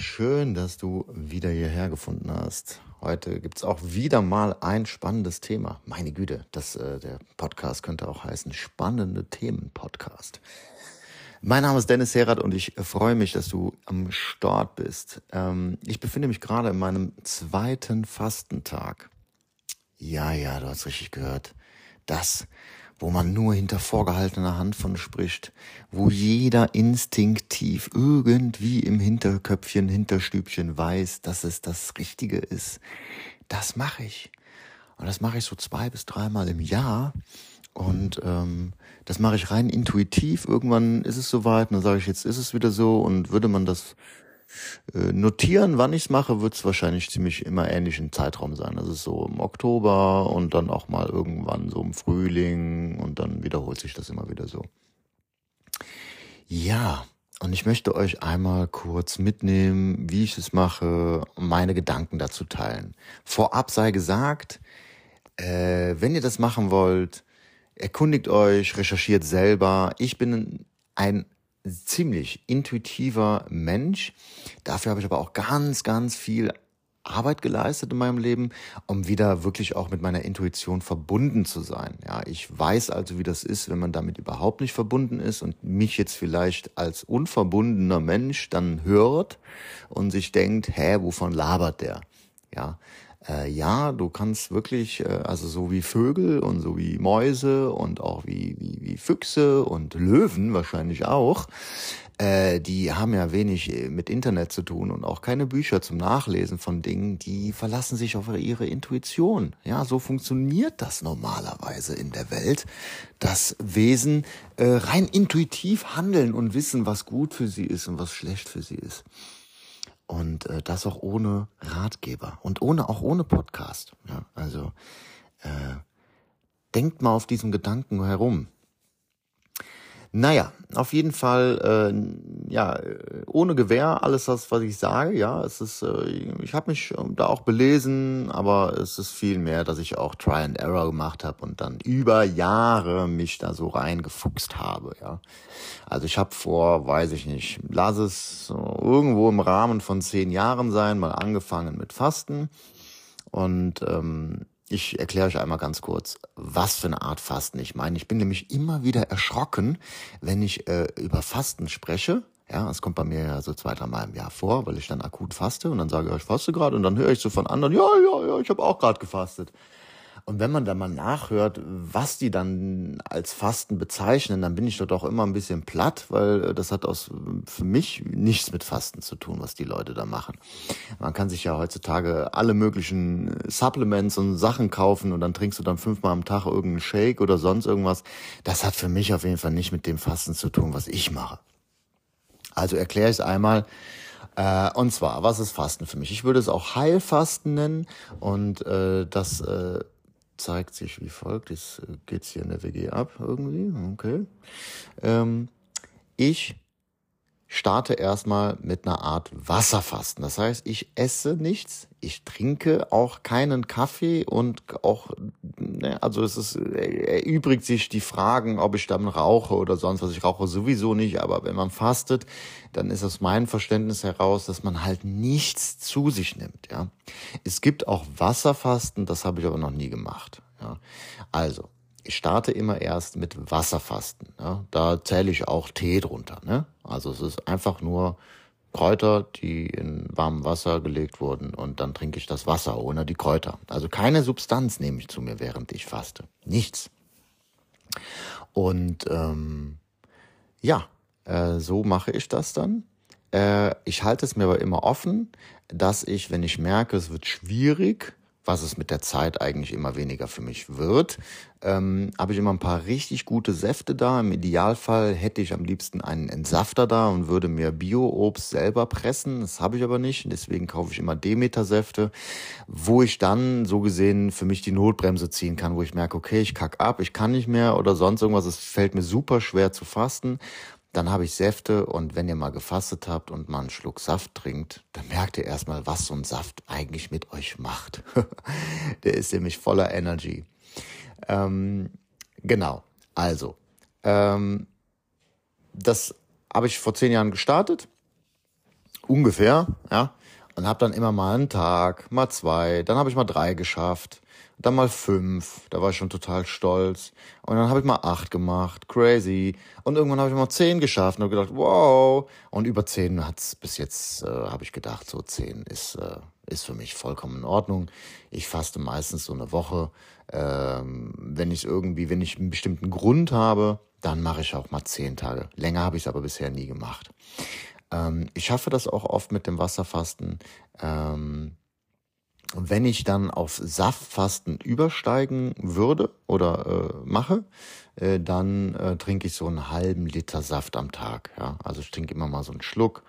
schön, dass du wieder hierher gefunden hast. Heute gibt's auch wieder mal ein spannendes Thema. Meine Güte, das, äh, der Podcast könnte auch heißen Spannende Themen Podcast. Mein Name ist Dennis Herat und ich freue mich, dass du am Start bist. Ähm, ich befinde mich gerade in meinem zweiten Fastentag. Ja, ja, du hast richtig gehört. Das wo man nur hinter vorgehaltener Hand von spricht, wo jeder instinktiv irgendwie im Hinterköpfchen, Hinterstübchen weiß, dass es das Richtige ist. Das mache ich. Und das mache ich so zwei bis dreimal im Jahr. Und ähm, das mache ich rein intuitiv. Irgendwann ist es soweit und dann sage ich, jetzt ist es wieder so. Und würde man das notieren, wann ich es mache, wird es wahrscheinlich ziemlich immer ähnlichen Zeitraum sein. Also so im Oktober und dann auch mal irgendwann so im Frühling und dann wiederholt sich das immer wieder so. Ja, und ich möchte euch einmal kurz mitnehmen, wie ich es mache, meine Gedanken dazu teilen. Vorab sei gesagt, äh, wenn ihr das machen wollt, erkundigt euch, recherchiert selber. Ich bin ein ziemlich intuitiver Mensch. Dafür habe ich aber auch ganz, ganz viel Arbeit geleistet in meinem Leben, um wieder wirklich auch mit meiner Intuition verbunden zu sein. Ja, ich weiß also, wie das ist, wenn man damit überhaupt nicht verbunden ist und mich jetzt vielleicht als unverbundener Mensch dann hört und sich denkt, hä, wovon labert der? Ja, äh, ja, du kannst wirklich, äh, also so wie Vögel und so wie Mäuse und auch wie, wie, wie Füchse und Löwen wahrscheinlich auch, äh, die haben ja wenig äh, mit Internet zu tun und auch keine Bücher zum Nachlesen von Dingen, die verlassen sich auf ihre Intuition. Ja, so funktioniert das normalerweise in der Welt, dass Wesen äh, rein intuitiv handeln und wissen, was gut für sie ist und was schlecht für sie ist. Und äh, das auch ohne Ratgeber und ohne auch ohne Podcast. Ja, also äh, denkt mal auf diesen Gedanken herum. Naja, auf jeden Fall, äh, ja, ohne Gewehr, alles das, was ich sage, ja, es ist, äh, ich habe mich ähm, da auch belesen, aber es ist viel mehr, dass ich auch Try and Error gemacht habe und dann über Jahre mich da so reingefuchst habe, ja. Also ich habe vor, weiß ich nicht, lass es so irgendwo im Rahmen von zehn Jahren sein, mal angefangen mit Fasten und ähm, ich erkläre euch einmal ganz kurz, was für eine Art Fasten ich meine. Ich bin nämlich immer wieder erschrocken, wenn ich äh, über Fasten spreche. Ja, es kommt bei mir ja so zwei, drei Mal im Jahr vor, weil ich dann akut faste und dann sage ich, ich faste gerade und dann höre ich so von anderen, ja, ja, ja, ich habe auch gerade gefastet. Und wenn man da mal nachhört, was die dann als Fasten bezeichnen, dann bin ich dort auch immer ein bisschen platt, weil äh, das hat aus, für mich nichts mit Fasten zu tun, was die Leute da machen. Man kann sich ja heutzutage alle möglichen Supplements und Sachen kaufen und dann trinkst du dann fünfmal am Tag irgendeinen Shake oder sonst irgendwas. Das hat für mich auf jeden Fall nicht mit dem Fasten zu tun, was ich mache. Also erkläre ich es einmal. Äh, und zwar, was ist Fasten für mich? Ich würde es auch Heilfasten nennen und äh, das äh, zeigt sich wie folgt. Jetzt äh, geht's hier in der WG ab irgendwie. Okay. Ähm, ich starte erstmal mit einer Art Wasserfasten. Das heißt, ich esse nichts, ich trinke auch keinen Kaffee und auch, ne, also es ist, erübrigt sich die Fragen, ob ich dann rauche oder sonst was. Ich rauche sowieso nicht, aber wenn man fastet, dann ist aus meinem Verständnis heraus, dass man halt nichts zu sich nimmt, ja. Es gibt auch Wasserfasten, das habe ich aber noch nie gemacht, ja. Also, ich starte immer erst mit Wasserfasten. Ja. Da zähle ich auch Tee drunter. Ne? Also es ist einfach nur Kräuter, die in warmem Wasser gelegt wurden und dann trinke ich das Wasser ohne die Kräuter. Also keine Substanz nehme ich zu mir, während ich faste. Nichts. Und ähm, ja, äh, so mache ich das dann. Äh, ich halte es mir aber immer offen, dass ich, wenn ich merke, es wird schwierig, was es mit der Zeit eigentlich immer weniger für mich wird, ähm, habe ich immer ein paar richtig gute Säfte da. Im Idealfall hätte ich am liebsten einen Entsafter da und würde mir Bio-Obst selber pressen. Das habe ich aber nicht. Deswegen kaufe ich immer Demeter-Säfte, wo ich dann so gesehen für mich die Notbremse ziehen kann, wo ich merke, okay, ich kack ab, ich kann nicht mehr oder sonst irgendwas. Es fällt mir super schwer zu fasten. Dann habe ich Säfte und wenn ihr mal gefastet habt und mal einen Schluck Saft trinkt, dann merkt ihr erstmal, was so ein Saft eigentlich mit euch macht. Der ist nämlich voller Energy. Ähm, genau, also, ähm, das habe ich vor zehn Jahren gestartet ungefähr, ja. Und habe dann immer mal einen Tag, mal zwei, dann habe ich mal drei geschafft, dann mal fünf, da war ich schon total stolz. Und dann habe ich mal acht gemacht, crazy. Und irgendwann habe ich mal zehn geschafft und habe gedacht, wow. Und über zehn hat's bis jetzt, äh, habe ich gedacht, so zehn ist, äh, ist für mich vollkommen in Ordnung. Ich faste meistens so eine Woche. Ähm, wenn ich irgendwie, wenn ich einen bestimmten Grund habe, dann mache ich auch mal zehn Tage. Länger habe ich es aber bisher nie gemacht. Ähm, ich schaffe das auch oft mit dem Wasserfasten. Ähm, wenn ich dann auf Saftfasten übersteigen würde oder äh, mache, äh, dann äh, trinke ich so einen halben Liter Saft am Tag. Ja? Also ich trinke immer mal so einen Schluck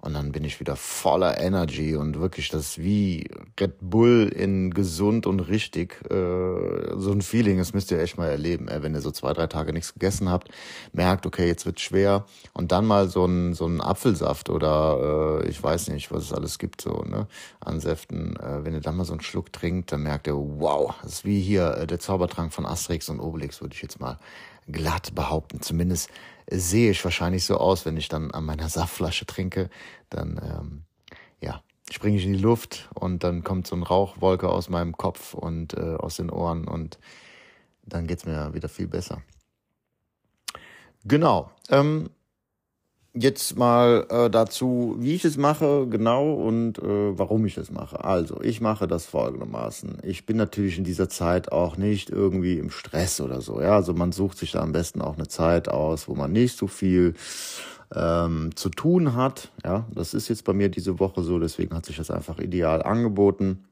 und dann bin ich wieder voller Energy und wirklich das wie Red Bull in gesund und richtig. Äh, so ein Feeling, das müsst ihr echt mal erleben. Ey. Wenn ihr so zwei, drei Tage nichts gegessen habt, merkt, okay, jetzt wird schwer und dann mal so ein so ein Apfelsaft oder äh, ich weiß nicht, was es alles gibt so ne an Säften. Äh, wenn ihr dann mal so einen Schluck trinkt, dann merkt ihr, wow, das ist wie hier äh, der Zaubertrank von Asterix und Obelix, würde ich jetzt mal glatt behaupten. Zumindest sehe ich wahrscheinlich so aus, wenn ich dann an meiner Saftflasche trinke. Dann, ähm, ja, springe ich in die Luft und dann kommt so eine Rauchwolke aus meinem Kopf und äh, aus den Ohren und dann geht's mir wieder viel besser. Genau. Ähm, jetzt mal äh, dazu, wie ich es mache, genau und äh, warum ich es mache. Also, ich mache das folgendermaßen. Ich bin natürlich in dieser Zeit auch nicht irgendwie im Stress oder so. Ja, also man sucht sich da am besten auch eine Zeit aus, wo man nicht so viel ähm, zu tun hat. Ja, das ist jetzt bei mir diese Woche so, deswegen hat sich das einfach ideal angeboten.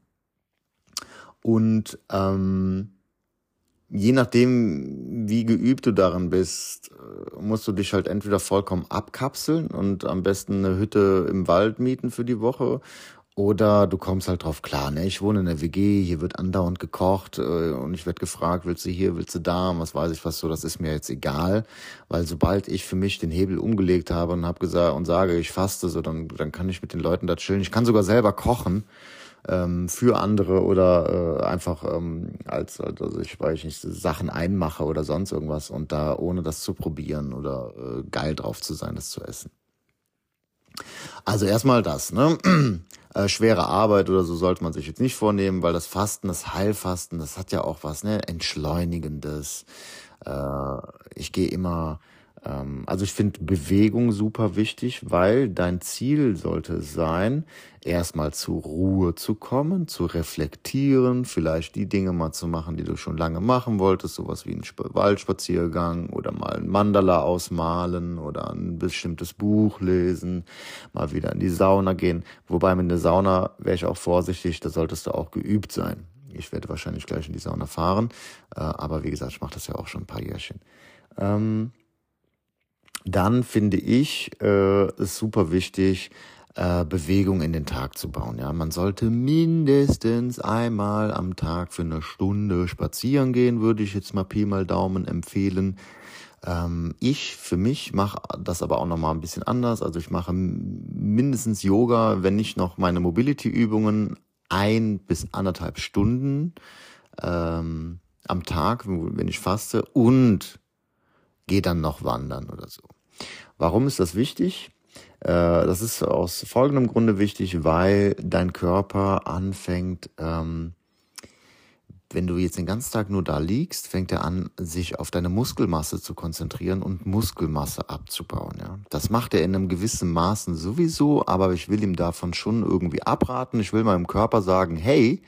Und ähm, je nachdem, wie geübt du darin bist, äh, musst du dich halt entweder vollkommen abkapseln und am besten eine Hütte im Wald mieten für die Woche oder du kommst halt drauf klar, ne? Ich wohne in der WG, hier wird andauernd gekocht äh, und ich werde gefragt, willst du hier, willst du da, was weiß ich was so, das ist mir jetzt egal, weil sobald ich für mich den Hebel umgelegt habe und habe gesagt und sage, ich faste so, dann dann kann ich mit den Leuten da chillen. Ich kann sogar selber kochen ähm, für andere oder äh, einfach ähm, als, also ich weiß nicht, Sachen einmache oder sonst irgendwas und da ohne das zu probieren oder äh, geil drauf zu sein, das zu essen. Also erstmal das, ne? Äh, schwere Arbeit oder so sollte man sich jetzt nicht vornehmen, weil das Fasten, das Heilfasten, das hat ja auch was, ne? Entschleunigendes. Äh, ich gehe immer also ich finde Bewegung super wichtig, weil dein Ziel sollte sein, erstmal zur Ruhe zu kommen, zu reflektieren, vielleicht die Dinge mal zu machen, die du schon lange machen wolltest, sowas wie ein Waldspaziergang oder mal ein Mandala ausmalen oder ein bestimmtes Buch lesen, mal wieder in die Sauna gehen. Wobei mit der Sauna wäre ich auch vorsichtig, da solltest du auch geübt sein. Ich werde wahrscheinlich gleich in die Sauna fahren, äh, aber wie gesagt, ich mache das ja auch schon ein paar Jährchen. Ähm, dann finde ich äh, es super wichtig, äh, Bewegung in den Tag zu bauen. Ja, man sollte mindestens einmal am Tag für eine Stunde spazieren gehen, würde ich jetzt mal Pi mal Daumen empfehlen. Ähm, ich für mich mache das aber auch noch mal ein bisschen anders. Also ich mache mindestens Yoga, wenn nicht noch meine Mobility-Übungen ein bis anderthalb Stunden ähm, am Tag, wenn ich faste und gehe dann noch wandern oder so. Warum ist das wichtig? Äh, das ist aus folgendem Grunde wichtig, weil dein Körper anfängt, ähm, wenn du jetzt den ganzen Tag nur da liegst, fängt er an, sich auf deine Muskelmasse zu konzentrieren und Muskelmasse abzubauen. Ja? Das macht er in einem gewissen Maßen sowieso, aber ich will ihm davon schon irgendwie abraten. Ich will meinem Körper sagen, hey,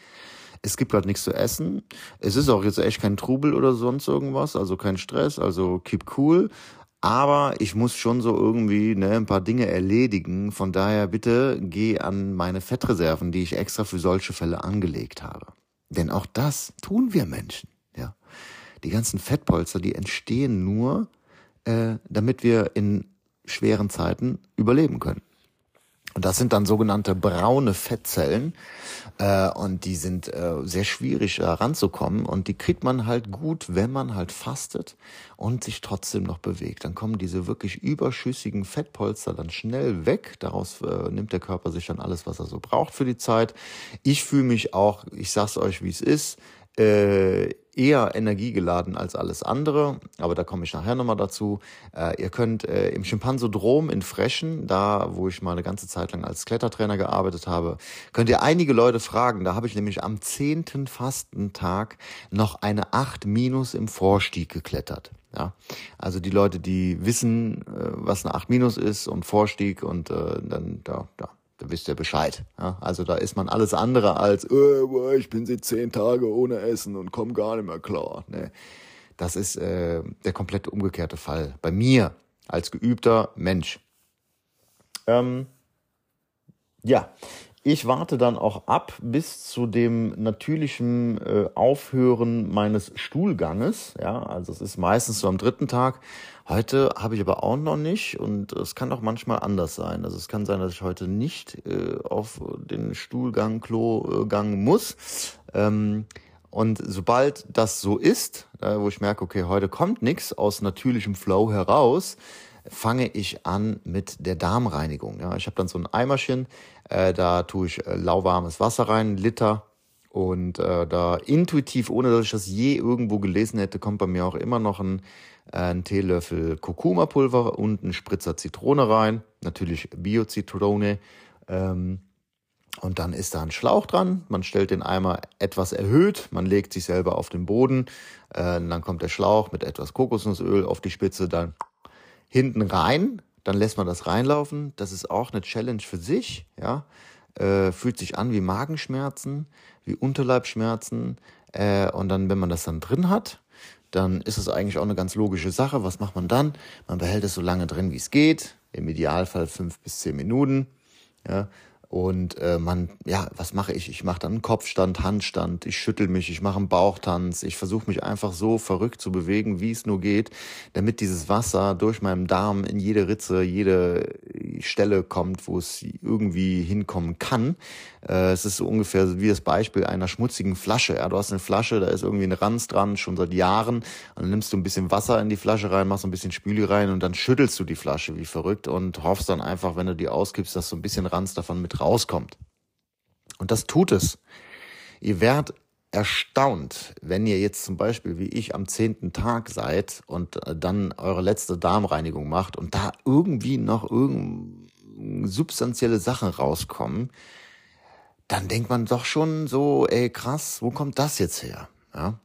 es gibt gerade nichts zu essen. Es ist auch jetzt echt kein Trubel oder sonst irgendwas, also kein Stress, also keep cool. Aber ich muss schon so irgendwie ne, ein paar Dinge erledigen. Von daher bitte geh an meine Fettreserven, die ich extra für solche Fälle angelegt habe. Denn auch das tun wir Menschen. Ja, die ganzen Fettpolster, die entstehen nur, äh, damit wir in schweren Zeiten überleben können. Und das sind dann sogenannte braune Fettzellen. Äh, und die sind äh, sehr schwierig heranzukommen. Und die kriegt man halt gut, wenn man halt fastet und sich trotzdem noch bewegt. Dann kommen diese wirklich überschüssigen Fettpolster dann schnell weg. Daraus äh, nimmt der Körper sich dann alles, was er so braucht für die Zeit. Ich fühle mich auch, ich sag's euch, wie es ist, äh, eher energiegeladen als alles andere, aber da komme ich nachher nochmal dazu. Äh, ihr könnt äh, im Schimpansodrom in Frechen, da wo ich mal eine ganze Zeit lang als Klettertrainer gearbeitet habe, könnt ihr einige Leute fragen. Da habe ich nämlich am zehnten Fastentag noch eine 8 Minus im Vorstieg geklettert. Ja, also die Leute, die wissen, äh, was eine 8 Minus ist und Vorstieg und äh, dann da, da da wisst ihr Bescheid. Ja? Also da ist man alles andere als, äh, ich bin seit zehn Tage ohne Essen und komme gar nicht mehr klar. Nee. Das ist äh, der komplett umgekehrte Fall. Bei mir als geübter Mensch. Ähm, ja, ich warte dann auch ab bis zu dem natürlichen äh, Aufhören meines Stuhlganges. Ja, also es ist meistens so am dritten Tag. Heute habe ich aber auch noch nicht und es kann auch manchmal anders sein. Also es kann sein, dass ich heute nicht äh, auf den Stuhlgang, Klogang muss. Ähm, und sobald das so ist, äh, wo ich merke, okay, heute kommt nichts aus natürlichem Flow heraus, fange ich an mit der Darmreinigung. Ja, ich habe dann so ein Eimerchen, äh, da tue ich äh, lauwarmes Wasser rein, Liter. Und äh, da intuitiv, ohne dass ich das je irgendwo gelesen hätte, kommt bei mir auch immer noch ein, äh, ein Teelöffel Kurkuma-Pulver und ein Spritzer Zitrone rein. Natürlich Bio-Zitrone. Ähm, und dann ist da ein Schlauch dran. Man stellt den Eimer etwas erhöht. Man legt sich selber auf den Boden. Äh, dann kommt der Schlauch mit etwas Kokosnussöl auf die Spitze. Dann hinten rein, dann lässt man das reinlaufen. Das ist auch eine Challenge für sich, ja. Äh, fühlt sich an wie Magenschmerzen, wie Unterleibschmerzen. Äh, und dann, wenn man das dann drin hat, dann ist es eigentlich auch eine ganz logische Sache. Was macht man dann? Man behält es so lange drin, wie es geht. Im Idealfall fünf bis zehn Minuten. Ja, und äh, man, ja, was mache ich? Ich mache dann einen Kopfstand, Handstand, ich schüttel mich, ich mache einen Bauchtanz, ich versuche mich einfach so verrückt zu bewegen, wie es nur geht, damit dieses Wasser durch meinen Darm in jede Ritze, jede Stelle kommt, wo es irgendwie hinkommen kann. Äh, es ist so ungefähr wie das Beispiel einer schmutzigen Flasche. Ja, du hast eine Flasche, da ist irgendwie ein Ranz dran, schon seit Jahren, dann nimmst du ein bisschen Wasser in die Flasche rein, machst ein bisschen Spüli rein und dann schüttelst du die Flasche wie verrückt und hoffst dann einfach, wenn du die ausgibst, dass so ein bisschen Ranz davon mit rauskommt. Und das tut es. Ihr werdet erstaunt, wenn ihr jetzt zum Beispiel wie ich am zehnten Tag seid und äh, dann eure letzte Darmreinigung macht und da irgendwie noch irgend substanzielle Sachen rauskommen, dann denkt man doch schon so, ey krass, wo kommt das jetzt her? Ja?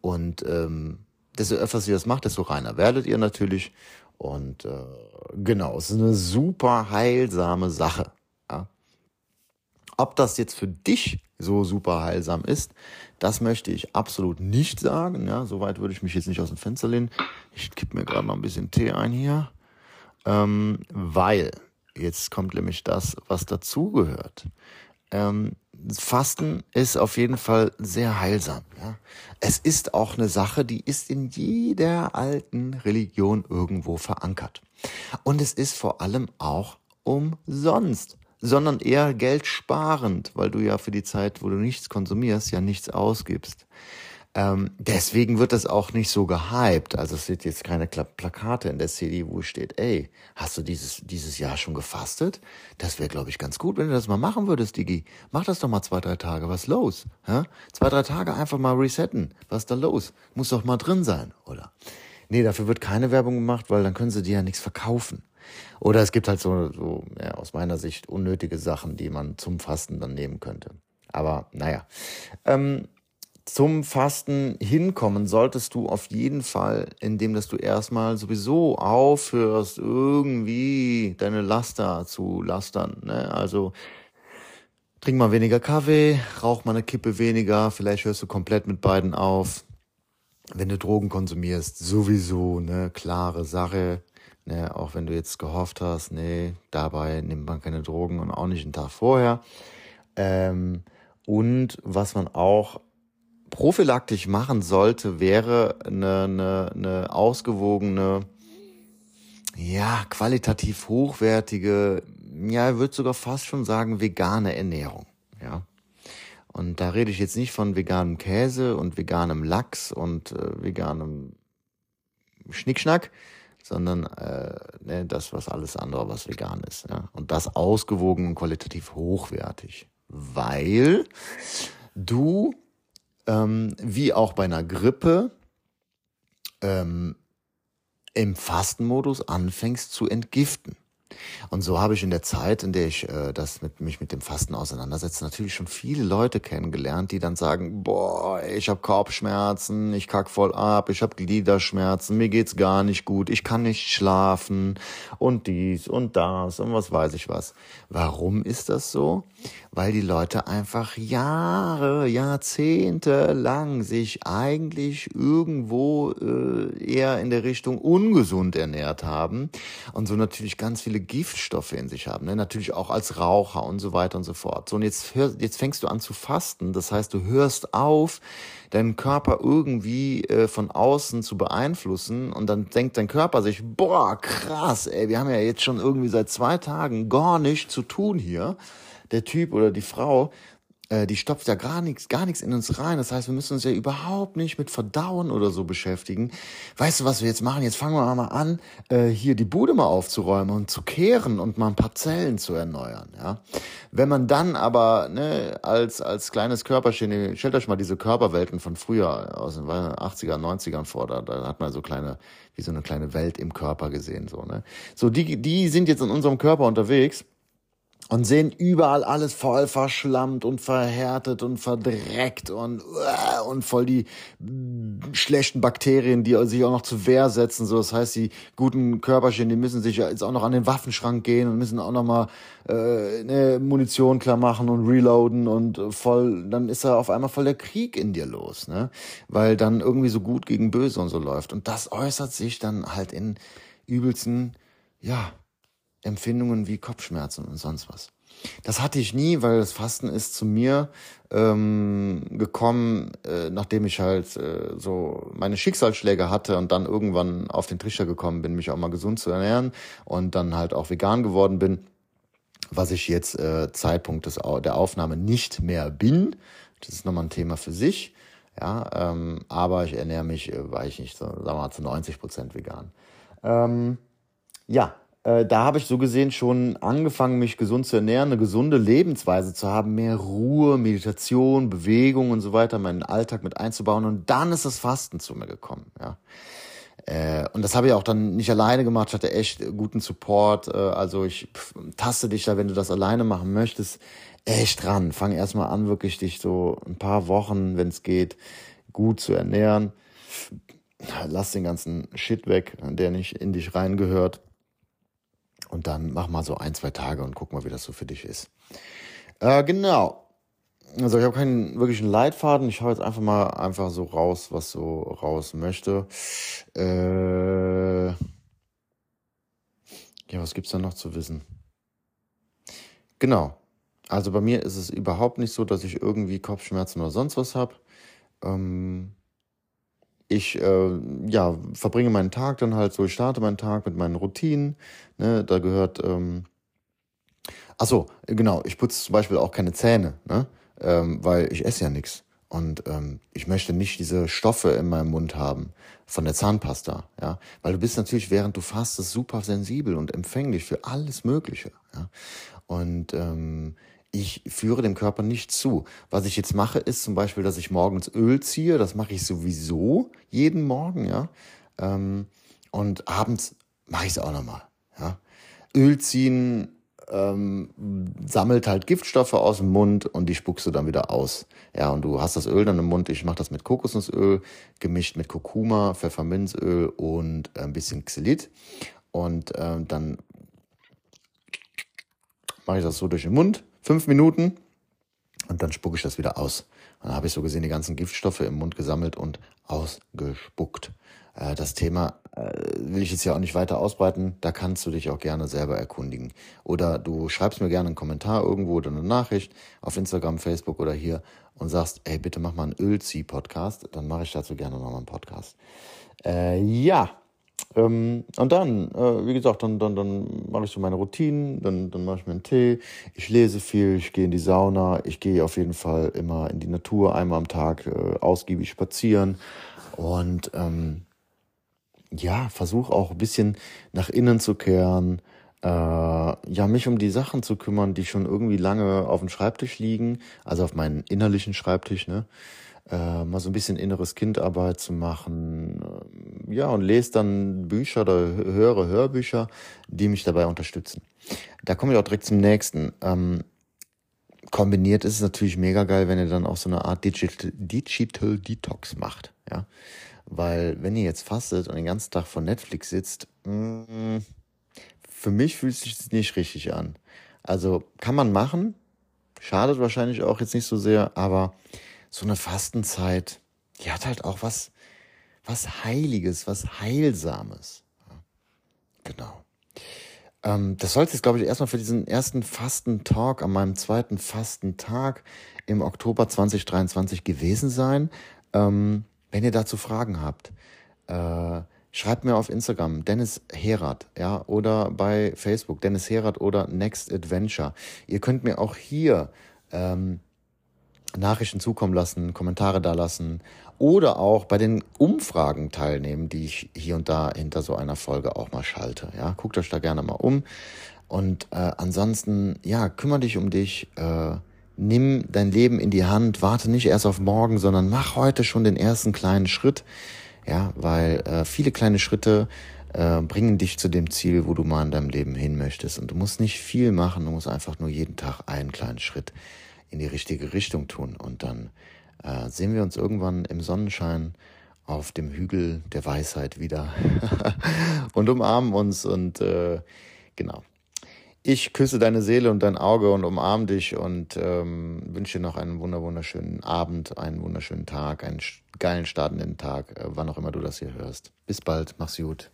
Und ähm, desto öfters ihr das macht, desto reiner werdet ihr natürlich. Und äh, genau, es ist eine super heilsame Sache. Ob das jetzt für dich so super heilsam ist, das möchte ich absolut nicht sagen. Ja, soweit würde ich mich jetzt nicht aus dem Fenster lehnen. Ich kipp mir gerade noch ein bisschen Tee ein hier. Ähm, weil, jetzt kommt nämlich das, was dazugehört. Ähm, Fasten ist auf jeden Fall sehr heilsam. Ja? Es ist auch eine Sache, die ist in jeder alten Religion irgendwo verankert. Und es ist vor allem auch umsonst sondern eher geldsparend, weil du ja für die Zeit, wo du nichts konsumierst, ja nichts ausgibst. Ähm, deswegen wird das auch nicht so gehypt. Also es sind jetzt keine Plakate in der CD, wo steht, ey, hast du dieses, dieses Jahr schon gefastet? Das wäre, glaube ich, ganz gut, wenn du das mal machen würdest, Digi. Mach das doch mal zwei, drei Tage. Was los? Ja? Zwei, drei Tage einfach mal resetten. Was ist da los? Muss doch mal drin sein, oder? Nee, dafür wird keine Werbung gemacht, weil dann können sie dir ja nichts verkaufen. Oder es gibt halt so, so ja, aus meiner Sicht unnötige Sachen, die man zum Fasten dann nehmen könnte. Aber naja. Ähm, zum Fasten hinkommen solltest du auf jeden Fall, indem dass du erstmal sowieso aufhörst, irgendwie deine Laster zu lastern. Ne? Also trink mal weniger Kaffee, rauch mal eine Kippe weniger, vielleicht hörst du komplett mit beiden auf. Wenn du Drogen konsumierst, sowieso, ne, klare Sache. Ne, auch wenn du jetzt gehofft hast, nee, dabei nimmt man keine Drogen und auch nicht einen Tag vorher. Ähm, und was man auch prophylaktisch machen sollte, wäre eine, eine, eine ausgewogene, ja, qualitativ hochwertige, ja, ich würde sogar fast schon sagen, vegane Ernährung. Ja. Und da rede ich jetzt nicht von veganem Käse und veganem Lachs und äh, veganem Schnickschnack, sondern äh, ne, das, was alles andere, was vegan ist. Ja? Und das ausgewogen und qualitativ hochwertig. Weil du ähm, wie auch bei einer Grippe ähm, im Fastenmodus anfängst zu entgiften. Und so habe ich in der Zeit, in der ich äh, das mit, mich mit dem Fasten auseinandersetze, natürlich schon viele Leute kennengelernt, die dann sagen, boah, ich habe Korbschmerzen, ich kack voll ab, ich habe Gliederschmerzen, mir geht's gar nicht gut, ich kann nicht schlafen und dies und das und was weiß ich was. Warum ist das so? Weil die Leute einfach Jahre, Jahrzehnte lang sich eigentlich irgendwo äh, eher in der Richtung ungesund ernährt haben und so natürlich ganz viele Giftstoffe in sich haben, ne? natürlich auch als Raucher und so weiter und so fort. So, und jetzt, hör, jetzt fängst du an zu fasten, das heißt, du hörst auf, deinen Körper irgendwie äh, von außen zu beeinflussen und dann denkt dein Körper sich, boah, krass, ey, wir haben ja jetzt schon irgendwie seit zwei Tagen gar nichts zu tun hier. Der Typ oder die Frau, äh, die stopft ja gar nichts, gar nichts in uns rein. Das heißt, wir müssen uns ja überhaupt nicht mit Verdauen oder so beschäftigen. Weißt du, was wir jetzt machen? Jetzt fangen wir mal an, äh, hier die Bude mal aufzuräumen und zu kehren und mal ein paar Zellen zu erneuern. Ja, wenn man dann aber ne, als als kleines Körperchen, stellt euch mal diese Körperwelten von früher aus den 80er, 90ern vor. Da, da hat man so kleine wie so eine kleine Welt im Körper gesehen so ne. So die die sind jetzt in unserem Körper unterwegs und sehen überall alles voll verschlammt und verhärtet und verdreckt und uh, und voll die schlechten Bakterien, die sich auch noch zu Wehr setzen. So, das heißt, die guten Körperchen, die müssen sich jetzt auch noch an den Waffenschrank gehen und müssen auch noch mal äh, eine Munition klar machen und reloaden und voll. Dann ist da auf einmal voll der Krieg in dir los, ne? Weil dann irgendwie so gut gegen böse und so läuft. Und das äußert sich dann halt in übelsten, ja, Empfindungen wie Kopfschmerzen und sonst was. Das hatte ich nie, weil das Fasten ist zu mir ähm, gekommen, äh, nachdem ich halt äh, so meine Schicksalsschläge hatte und dann irgendwann auf den Trichter gekommen bin, mich auch mal gesund zu ernähren und dann halt auch vegan geworden bin, was ich jetzt äh, Zeitpunkt des, der Aufnahme nicht mehr bin. Das ist nochmal ein Thema für sich. Ja, ähm, aber ich ernähre mich, äh, weiß ich nicht, so, sagen wir mal zu 90 Prozent vegan. Ähm, ja, äh, da habe ich so gesehen schon angefangen, mich gesund zu ernähren, eine gesunde Lebensweise zu haben, mehr Ruhe, Meditation, Bewegung und so weiter, meinen Alltag mit einzubauen. Und dann ist das Fasten zu mir gekommen. Ja. Äh, und das habe ich auch dann nicht alleine gemacht. Ich hatte echt guten Support. Äh, also ich pff, taste dich da, wenn du das alleine machen möchtest, echt dran. Fang erstmal an, wirklich dich so ein paar Wochen, wenn es geht, gut zu ernähren. Lass den ganzen Shit weg, der nicht in dich reingehört und dann mach mal so ein, zwei Tage und guck mal, wie das so für dich ist. Äh, genau. Also ich habe keinen wirklichen Leitfaden. Ich hau jetzt einfach mal einfach so raus, was so raus möchte. Äh, ja, was gibt's da noch zu wissen? Genau. Also bei mir ist es überhaupt nicht so, dass ich irgendwie Kopfschmerzen oder sonst was habe. Ähm, ich äh, ja, verbringe meinen Tag dann halt so, ich starte meinen Tag mit meinen Routinen. Ne? Da gehört, ähm, ach so, genau, ich putze zum Beispiel auch keine Zähne, ne? ähm, weil ich esse ja nichts. Und ähm, ich möchte nicht diese Stoffe in meinem Mund haben von der Zahnpasta, ja, weil du bist natürlich während du fastest super sensibel und empfänglich für alles Mögliche, ja. Und ähm, ich führe dem Körper nicht zu. Was ich jetzt mache, ist zum Beispiel, dass ich morgens Öl ziehe. Das mache ich sowieso jeden Morgen, ja. Ähm, und abends mache ich es auch nochmal, ja. Öl ziehen ähm, sammelt halt Giftstoffe aus dem Mund und die spuckst du dann wieder aus. Ja, und du hast das Öl dann im Mund. Ich mache das mit Kokosnussöl, gemischt mit Kurkuma, Pfefferminzöl und ein bisschen Xylit. Und ähm, dann mache ich das so durch den Mund fünf Minuten und dann spucke ich das wieder aus. Und dann habe ich so gesehen die ganzen Giftstoffe im Mund gesammelt und ausgespuckt. Äh, das Thema äh, will ich jetzt ja auch nicht weiter ausbreiten. Da kannst du dich auch gerne selber erkundigen. Oder du schreibst mir gerne einen Kommentar irgendwo oder eine Nachricht auf Instagram, Facebook oder hier und sagst, ey, bitte mach mal einen Ölzieh-Podcast. Dann mache ich dazu gerne nochmal einen Podcast. Äh, ja, ähm, und dann, äh, wie gesagt, dann, dann, dann mache ich so meine Routinen, dann, dann mache ich mir einen Tee, ich lese viel, ich gehe in die Sauna, ich gehe auf jeden Fall immer in die Natur, einmal am Tag äh, ausgiebig spazieren. Und ähm, ja, versuche auch ein bisschen nach innen zu kehren, äh, ja, mich um die Sachen zu kümmern, die schon irgendwie lange auf dem Schreibtisch liegen, also auf meinen innerlichen Schreibtisch, ne? Äh, mal so ein bisschen inneres Kindarbeit zu machen. Ja, und lese dann Bücher oder höre Hörbücher, die mich dabei unterstützen. Da komme ich auch direkt zum nächsten. Ähm, kombiniert ist es natürlich mega geil, wenn ihr dann auch so eine Art Digital, Digital Detox macht. Ja, weil wenn ihr jetzt fastet und den ganzen Tag vor Netflix sitzt, mh, mm, für mich fühlt es sich nicht richtig an. Also kann man machen, schadet wahrscheinlich auch jetzt nicht so sehr, aber so eine Fastenzeit, die hat halt auch was, was Heiliges, was Heilsames. Genau. Ähm, das sollte jetzt, glaube ich, erstmal für diesen ersten Fastentalk an meinem zweiten Fastentag im Oktober 2023 gewesen sein. Ähm, wenn ihr dazu Fragen habt, äh, schreibt mir auf Instagram Dennis Herat, ja, oder bei Facebook Dennis Herat oder Next Adventure. Ihr könnt mir auch hier ähm, Nachrichten zukommen lassen, Kommentare da lassen oder auch bei den Umfragen teilnehmen, die ich hier und da hinter so einer Folge auch mal schalte. Ja, guckt euch da gerne mal um. Und äh, ansonsten, ja, kümmere dich um dich. Äh, nimm dein Leben in die Hand, warte nicht erst auf morgen, sondern mach heute schon den ersten kleinen Schritt. Ja, weil äh, viele kleine Schritte äh, bringen dich zu dem Ziel, wo du mal in deinem Leben hin möchtest. Und du musst nicht viel machen, du musst einfach nur jeden Tag einen kleinen Schritt in die richtige Richtung tun. Und dann äh, sehen wir uns irgendwann im Sonnenschein auf dem Hügel der Weisheit wieder und umarmen uns und äh, genau. Ich küsse deine Seele und dein Auge und umarme dich und ähm, wünsche dir noch einen wunderschönen Abend, einen wunderschönen Tag, einen geilen startenden Tag, äh, wann auch immer du das hier hörst. Bis bald, mach's gut.